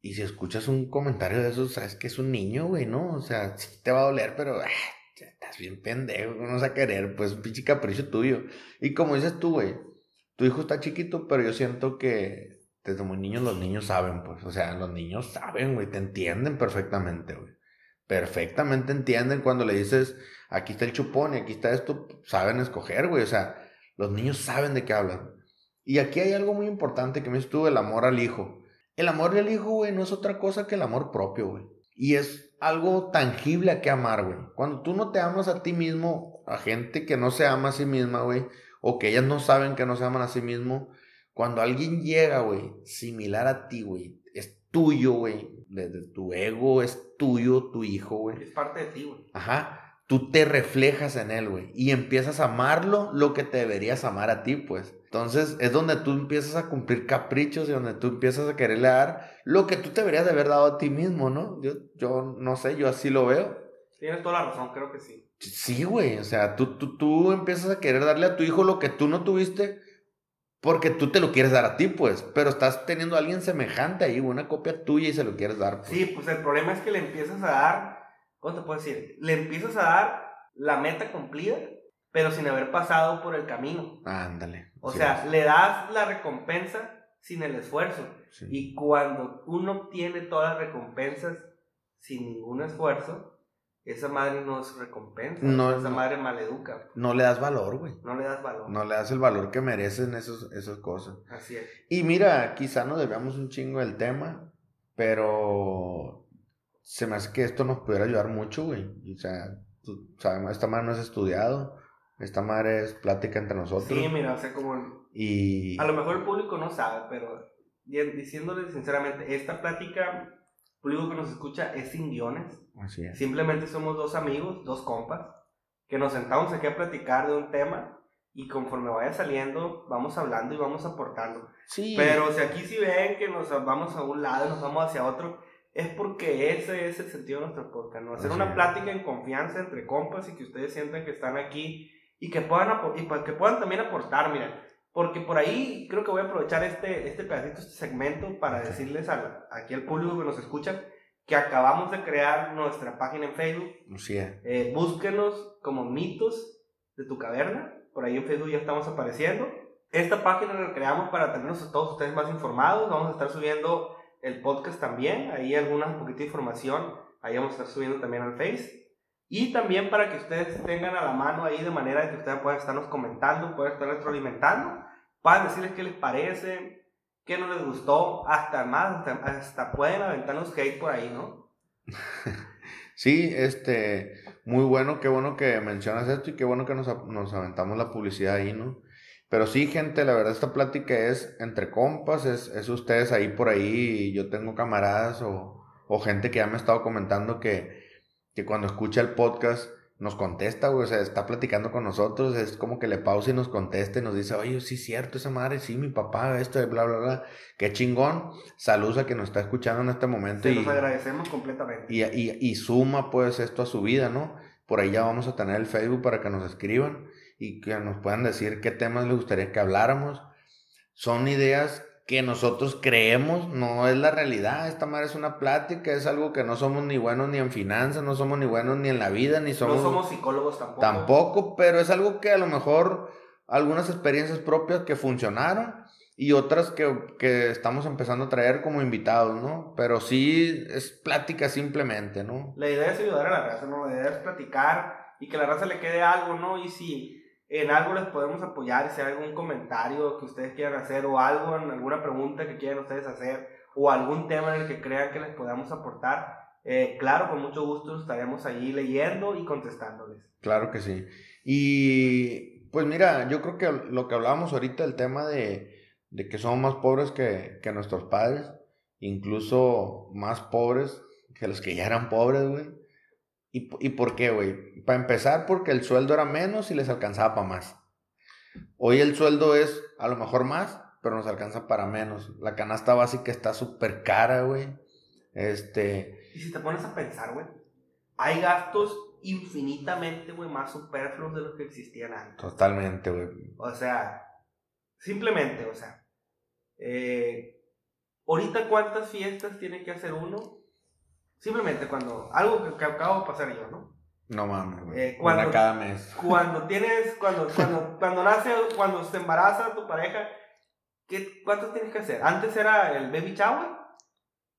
Y si escuchas un comentario de esos, sabes que es un niño, güey, ¿no? O sea, sí te va a doler, pero ah, estás bien pendejo, no vas a querer, pues un pinche capricho tuyo. Y como dices tú, güey, tu hijo está chiquito, pero yo siento que desde muy niños los niños saben, pues, o sea, los niños saben, güey, te entienden perfectamente, güey. Perfectamente entienden cuando le dices, aquí está el chupón y aquí está esto, saben escoger, güey, o sea, los niños saben de qué hablan. Y aquí hay algo muy importante que me estuvo el amor al hijo. El amor del hijo, güey, no es otra cosa que el amor propio, güey. Y es algo tangible a que amar, güey. Cuando tú no te amas a ti mismo, a gente que no se ama a sí misma, güey, o que ellas no saben que no se aman a sí mismo, cuando alguien llega, güey, similar a ti, güey, es tuyo, güey, desde tu ego es tuyo, tu hijo, güey. Es parte de ti, güey. Ajá tú te reflejas en él, güey, y empiezas a amarlo lo que te deberías amar a ti, pues. Entonces es donde tú empiezas a cumplir caprichos y donde tú empiezas a quererle dar lo que tú te deberías de haber dado a ti mismo, ¿no? Yo, yo no sé, yo así lo veo. Tienes toda la razón, creo que sí. Sí, güey, o sea, tú, tú, tú empiezas a querer darle a tu hijo lo que tú no tuviste porque tú te lo quieres dar a ti, pues, pero estás teniendo a alguien semejante ahí, una copia tuya y se lo quieres dar. Pues. Sí, pues el problema es que le empiezas a dar, ¿cómo te puedo decir? Le empiezas a dar la meta cumplida pero sin haber pasado por el camino. Ándale. O sea, le das la recompensa sin el esfuerzo. Y cuando uno obtiene todas las recompensas sin ningún esfuerzo, esa madre no es recompensa. No, esa madre maleduca. No le das valor, güey. No le das valor. No le das el valor que merecen esos, esas cosas. Así es. Y mira, quizá no debemos un chingo del tema, pero se me hace que esto nos pudiera ayudar mucho, güey. O sea, sabemos, esta madre no es estudiado esta madre es plática entre nosotros. Sí, mira, o sea, como... Y... A lo mejor el público no sabe, pero diciéndole sinceramente, esta plática, el público que nos escucha es sin guiones. Así es. Simplemente somos dos amigos, dos compas, que nos sentamos aquí a platicar de un tema y conforme vaya saliendo, vamos hablando y vamos aportando. Sí. Pero si aquí sí ven que nos vamos a un lado, nos vamos hacia otro, es porque ese es el sentido de nuestro podcast, ¿no? Hacer una plática en confianza entre compas y que ustedes sientan que están aquí y que puedan, y pues, que puedan también aportar, miren, porque por ahí creo que voy a aprovechar este, este pedacito, este segmento para decirles a, aquí al público que nos escucha que acabamos de crear nuestra página en Facebook. Sí. Eh, búsquenos como mitos de tu caverna, por ahí en Facebook ya estamos apareciendo. Esta página la creamos para tenernos a todos ustedes más informados, vamos a estar subiendo el podcast también, ahí alguna un poquito de información, ahí vamos a estar subiendo también al Face. Y también para que ustedes tengan a la mano ahí de manera que ustedes puedan estarnos comentando, puedan estar retroalimentando, puedan decirles qué les parece, qué no les gustó, hasta más, hasta, pueden aventarnos hate por ahí, ¿no? sí, este, muy bueno, qué bueno que mencionas esto y qué bueno que nos, nos aventamos la publicidad ahí, ¿no? Pero sí, gente, la verdad esta plática es entre compas, es, es ustedes ahí por ahí, yo tengo camaradas o, o gente que ya me ha estado comentando que que cuando escucha el podcast nos contesta, güey, o sea, está platicando con nosotros, es como que le pausa y nos contesta y nos dice, oye, sí, cierto, esa madre, sí, mi papá, esto, bla, bla, bla. Qué chingón. Saludos a que nos está escuchando en este momento. y, nos agradecemos completamente. Y, y, y, suma, pues, esto a su vida, ¿no? Por ahí ya vamos a tener el Facebook para que nos escriban y que nos puedan decir qué temas les gustaría que habláramos. Son ideas que nosotros creemos, no es la realidad. Esta madre es una plática, es algo que no somos ni buenos ni en finanzas, no somos ni buenos ni en la vida, ni somos... No somos psicólogos tampoco. Tampoco, pero es algo que a lo mejor algunas experiencias propias que funcionaron y otras que, que estamos empezando a traer como invitados, ¿no? Pero sí es plática simplemente, ¿no? La idea es ayudar a la raza, ¿no? La idea es platicar y que la raza le quede algo, ¿no? Y si en algo les podemos apoyar, si hay algún comentario que ustedes quieran hacer o algo, en alguna pregunta que quieran ustedes hacer o algún tema en el que crean que les podamos aportar, eh, claro, con mucho gusto estaremos allí leyendo y contestándoles. Claro que sí. Y pues mira, yo creo que lo que hablábamos ahorita, el tema de, de que somos más pobres que, que nuestros padres, incluso más pobres que los que ya eran pobres, güey. ¿Y, ¿Y por qué, güey? Para empezar, porque el sueldo era menos y les alcanzaba para más. Hoy el sueldo es a lo mejor más, pero nos alcanza para menos. La canasta básica está súper cara, güey. Este. Y si te pones a pensar, güey, hay gastos infinitamente, güey, más superfluos de los que existían antes. Totalmente, güey. O sea, simplemente, o sea, eh, Ahorita, ¿cuántas fiestas tiene que hacer uno? Simplemente cuando, algo que, que acabo de pasar yo, ¿no? No mames, güey. Eh, cuando- Una cada mes. Cuando tienes, cuando, cuando, cuando nace, cuando se embaraza tu pareja, ¿qué, ¿cuántos tienes que hacer? Antes era el baby shower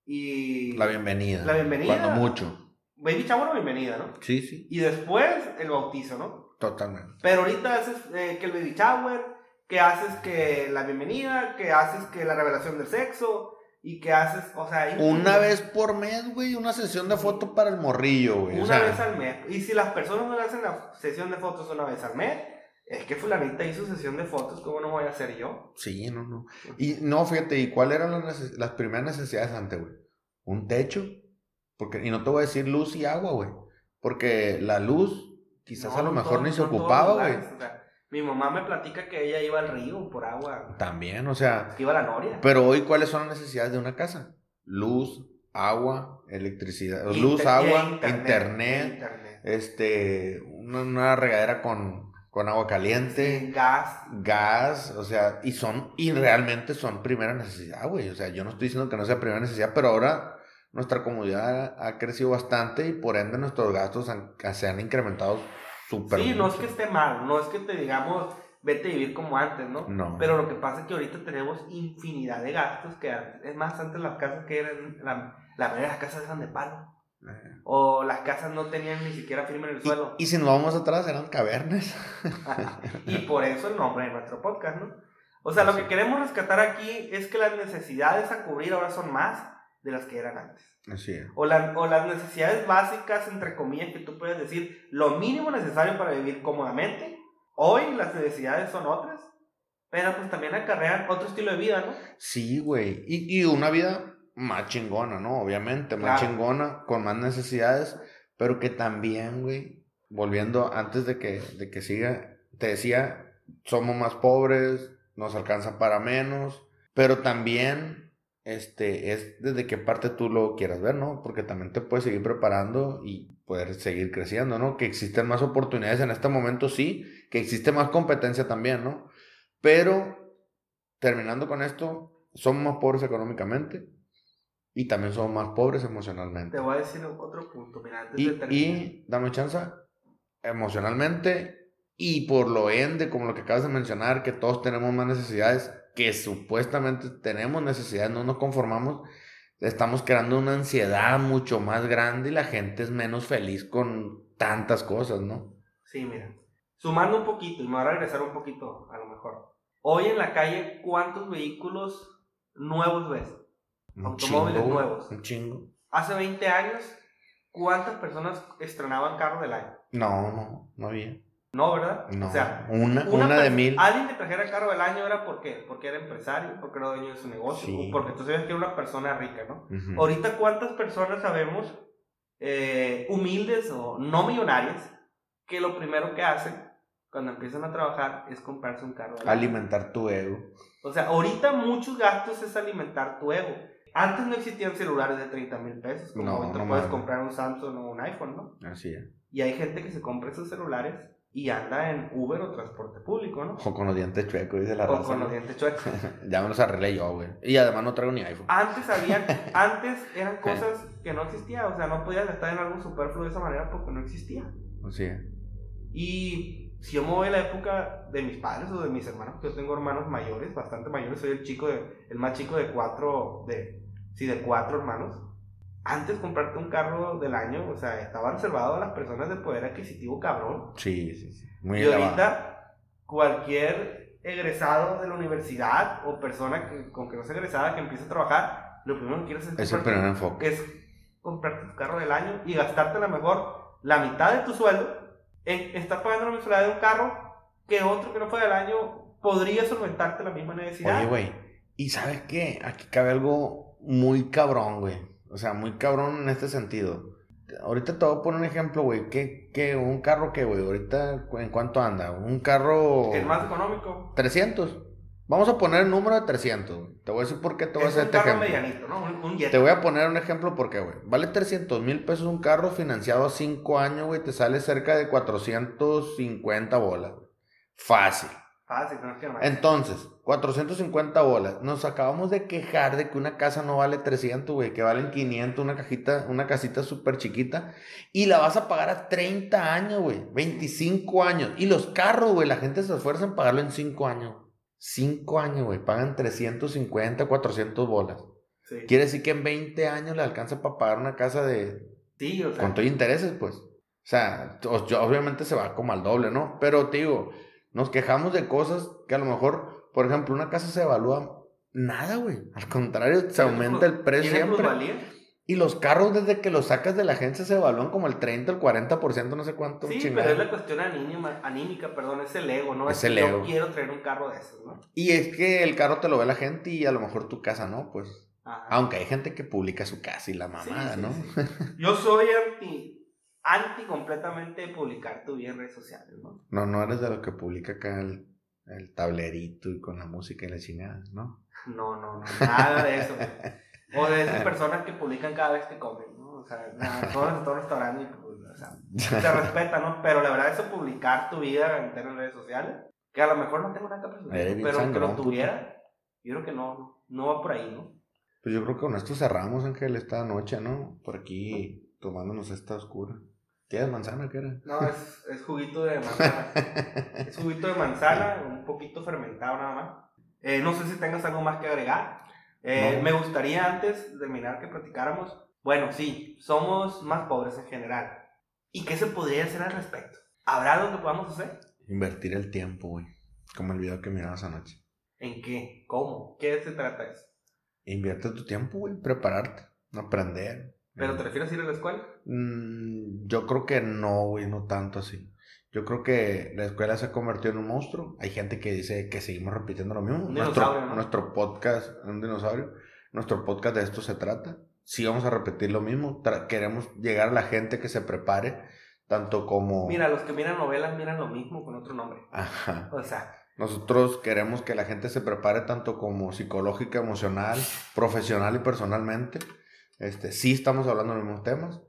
y... La bienvenida. La bienvenida. Cuando mucho. Baby shower o bienvenida, ¿no? Sí, sí. Y después el bautizo, ¿no? Totalmente. Pero ahorita haces eh, que el baby shower, que haces que la bienvenida, que haces que la revelación del sexo y que haces, o sea... hay- Una vez por mes, güey, una sesión de foto para el morrillo, güey. Una o sea, vez al mes. Y si las personas no le hacen la sesión de fotos una vez al mes, es que fulanita hizo sesión de fotos, ¿cómo no voy a hacer yo? Sí, no, no. Y no, fíjate, ¿y cuáles eran las, primeras necesidades antes, güey? Un techo. Porque, y no te voy a decir luz y agua, güey. Porque la luz, quizás No, a lo mejor todo- ni se ocupaba, güey. o sea, mi mamá me platica que ella iba al río por agua, También, o sea. que iba a la noria. Pero hoy, ¿cuáles son las necesidades de una casa? Luz, agua, electricidad. Luz, agua, internet, internet. este, una, una regadera con, con agua caliente. Sí, gas. gas, o sea, y son, y realmente son primera necesidad, güey. O sea, yo no estoy diciendo que no sea primera necesidad, pero ahora nuestra comodidad ha crecido bastante y por ende nuestros gastos han- se han incrementado súper Sí, no es que esté mal, no es que te digamos, vete a vivir como antes, ¿no? No. Pero lo que pasa es que ahorita tenemos infinidad de gastos que antes, es más, antes las casas que eran, la, la mayoría de las casas eran de palo. Eh. O las casas no tenían ni siquiera firme en el suelo. Y, y si nos vamos atrás, eran cavernas. y por eso el nombre de nuestro podcast, ¿no? O sea, lo que queremos rescatar aquí es que las necesidades a cubrir ahora son más de las que eran antes. Así es. O, la- o las necesidades básicas, entre comillas, que tú puedes decir, lo mínimo necesario para vivir cómodamente. Hoy las necesidades son otras, pero pues también acarrean otro estilo de vida, ¿no? Sí, güey. Y, y una vida más chingona, ¿no? Obviamente, más Claro. chingona, con más necesidades, pero que también, güey, volviendo antes de que, de que siga, te decía, somos más pobres, nos alcanza para menos, pero también, este, es desde qué parte tú lo quieras ver, ¿no? Porque también te puedes seguir preparando y poder seguir creciendo, ¿no? Que existen más oportunidades en este momento, sí, que existe más competencia también, ¿no? Pero, terminando con esto, somos más pobres económicamente y también somos más pobres emocionalmente. Te voy a decir otro punto, mira, antes Y, de terminar. y dame chance, emocionalmente y por lo ende, como lo que acabas de mencionar, que todos tenemos más necesidades, que supuestamente tenemos necesidades, no nos conformamos, estamos creando una ansiedad mucho más grande y la gente es menos feliz con tantas cosas, ¿no? Sí, mira. Sumando un poquito, y me voy a regresar un poquito, a lo mejor. Hoy en la calle, ¿cuántos vehículos nuevos ves? Un Automóviles chingo, nuevos. Un chingo. Hace 20 años, ¿cuántas personas estrenaban carro del año? No, no, no había. No, ¿verdad? No, O sea, una, una, de mil. Alguien que trajera carro del año era ¿por qué? Porque era empresario, porque era dueño de su negocio, Sí. o porque tú sabías que era una persona rica, ¿no? Ahorita, ¿cuántas personas sabemos, eh, humildes o no millonarias, que lo primero que hacen cuando empiezan a trabajar es comprarse un carro del año? Alimentar tu ego. O sea, ahorita muchos gastos es alimentar tu ego. Antes no existían celulares de 30 mil pesos, como No, no puedes comprar un Samsung o un iPhone, ¿no? Así es. Y hay gente que se compra esos celulares y anda en Uber o transporte público, ¿no? O con los dientes chuecos, dice la O raza. con ¿no? los dientes chuecos. ya me los arreglé yo, güey. Y además no traigo ni iPhone. Antes habían, antes eran cosas que no existían, o sea, no podías gastar en algo superfluo de esa manera porque no existía. Así es. Y si yo me voy a la época de mis padres o de mis hermanos, que yo tengo hermanos mayores, bastante mayores, soy el chico de, el más chico de cuatro, de, sí, de cuatro hermanos. Antes comprarte un carro del año, o sea, estaba reservado a las personas de poder adquisitivo cabrón. Sí, sí, sí. Muy y elevado. ahorita cualquier egresado de la universidad o persona que, con que no sea egresada que empiece a trabajar, lo primero que quieres es Es el comprarte- primer enfoque. es comprarte tu carro del año y gastarte a lo mejor la mitad de tu sueldo en estar pagando la mensualidad de un carro que otro que no fue del año podría solventarte la misma necesidad. Oye, güey. ¿Y sabes qué? Aquí cabe algo muy cabrón, güey. O sea, muy cabrón en este sentido. Ahorita te voy a poner un ejemplo, güey. ¿Qué, qué, un carro qué, güey? Ahorita, ¿en cuánto anda? Un carro... El más económico 300. Vamos a poner el número de 300. güey. Te voy a decir por qué te voy a es hacer un este carro ejemplo. medianito, ¿no? Un, un. Te voy a poner un ejemplo porque, güey. Vale 300 mil pesos un carro financiado a 5 años, güey. Te sale cerca de 450 bolas. Fácil. Fácil, no es que no. Entonces, 450 bolas. Nos acabamos de quejar de que una casa no vale 300, güey, que valen 500, una cajita, una casita súper chiquita. Y la vas a pagar a 30 años, güey. 25 años. Y los carros, güey, la gente se esfuerza en pagarlo en 5 años. 5 años, güey. Pagan 350, 400 bolas. Sí. Quiere decir que en 20 años le alcanza para pagar una casa de... Sí, o sea. Con todo intereses, pues. O sea, obviamente se va como al doble, ¿no? Pero te digo, nos quejamos de cosas que a lo mejor, por ejemplo, una casa se evalúa nada, güey. Al contrario, se aumenta el precio ¿Tiene siempre. Y los carros, desde que los sacas de la agencia, se evalúan como el 30, el 40%, no sé cuánto. Sí, chingado. pero es la cuestión anímica, anímica, perdón, es el ego, ¿no? Es que el yo ego. quiero traer un carro de esos, ¿no? Y es que el carro te lo ve la gente y a lo mejor tu casa no, pues. Ajá. Aunque hay gente que publica su casa y la Sí, mamada, sí, ¿no? sí. Yo soy anti, anti completamente publicar tu vida en redes sociales, ¿no? No, no eres de lo que publica acá el, el tablerito y con la música y la chingada, ¿no? No, no, no, nada de eso. O de esas personas que publican cada vez que comen, ¿no? O sea, nada, todos en todo restaurante, y, pues, o sea, se respeta, ¿no? Pero la verdad, eso publicar tu vida entera en redes sociales, que a lo mejor no tengo que Eres bien pero que sangrón, lo puto. tuviera, yo creo que no, no va por ahí, ¿no? Pues yo creo que con esto cerramos, Ángel, esta noche, ¿no? Por aquí tomándonos esta oscura. ¿Tienes manzana qué era? No, es, es juguito de manzana. Es juguito de manzana, un poquito fermentado nada más. Eh, no sé si tengas algo más que agregar. Eh, No. Me gustaría antes de terminar que platicáramos. Bueno, sí, somos más pobres en general. ¿Y qué se podría hacer al respecto? ¿Habrá algo que podamos hacer? Invertir el tiempo, güey. Como el video que mirabas anoche. ¿En qué? ¿Cómo? ¿Qué se trata eso? Invierte tu tiempo, güey. Prepararte. Aprender. ¿Pero te refieres a ir a la escuela? Mm, yo creo que no, güey, no tanto así. Yo creo que la escuela se ha convertido en un monstruo. Hay gente que dice que seguimos repitiendo lo mismo. Un nuestro, dinosaurio, ¿no? nuestro podcast, un dinosaurio. Nuestro podcast de esto se trata. Sí vamos a repetir lo mismo. Tra- queremos llegar a la gente que se prepare, tanto como... Mira, los que miran novelas miran lo mismo con otro nombre. Ajá. O sea, Nosotros queremos que la gente se prepare tanto como psicológica, emocional, profesional y personalmente. Este, sí estamos hablando de los mismos temas.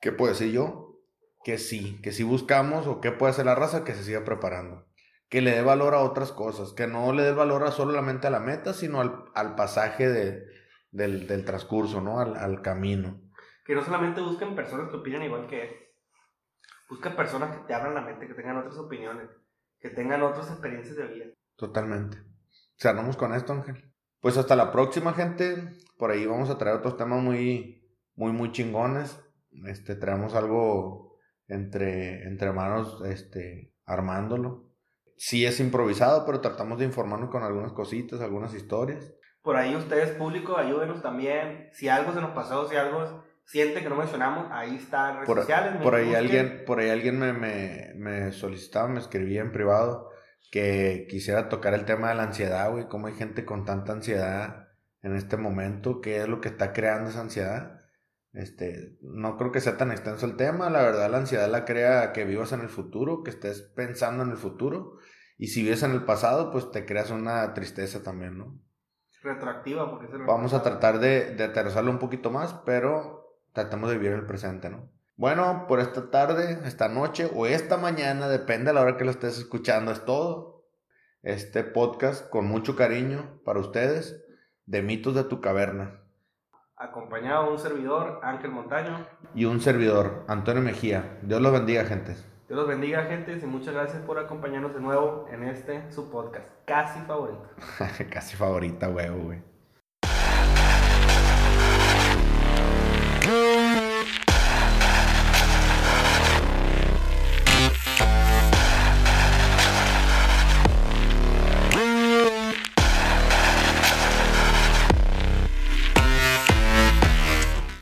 ¿Qué puedo decir yo? Que sí, que sí buscamos o qué puede hacer la raza que se siga preparando. Que le dé valor a otras cosas, que no le dé valor a solamente a la meta, sino al, al pasaje de, del, del transcurso, ¿no? Al, al camino. que no solamente busquen personas que opinan igual que él. Busca personas que te abran la mente, que tengan otras opiniones, que tengan otras experiencias de vida. Totalmente. Cerramos con esto, Ángel. Pues hasta la próxima, gente. Por ahí vamos a traer otros temas muy, muy, muy chingones. Este, traemos algo entre, entre manos, este, armándolo. Sí es improvisado, pero tratamos de informarnos con algunas cositas, algunas historias. Por ahí ustedes, público, ayúdenos también. Si algo se nos pasó, si algo siente que no mencionamos, ahí está redes Por, sociales. por ahí busquen. alguien, por ahí alguien me, me, me solicitaba, me escribía en privado que quisiera tocar el tema de la ansiedad, güey. Cómo hay gente con tanta ansiedad en este momento, qué es lo que está creando esa ansiedad. Este, no creo que sea tan extenso el tema. La verdad, la ansiedad la crea que vivas en el futuro, que estés pensando en el futuro. Y si vives en el pasado, pues te creas una tristeza también, ¿no? Retroactiva, porque es el Vamos a tratar de, de aterrizarlo un poquito más, pero tratemos de vivir el presente, ¿no? Bueno, por esta tarde, esta noche o esta mañana, depende de la hora que lo estés escuchando, es todo. Este podcast con mucho cariño para ustedes de Mitos de tu Caverna. Acompañado de un servidor, Ángel Montaño. Y un servidor, Antonio Mejía. Dios los bendiga, gente. Dios los bendiga, gente, y muchas gracias por acompañarnos de nuevo en este, su podcast, casi favorito. Casi favorita, huevo, güey.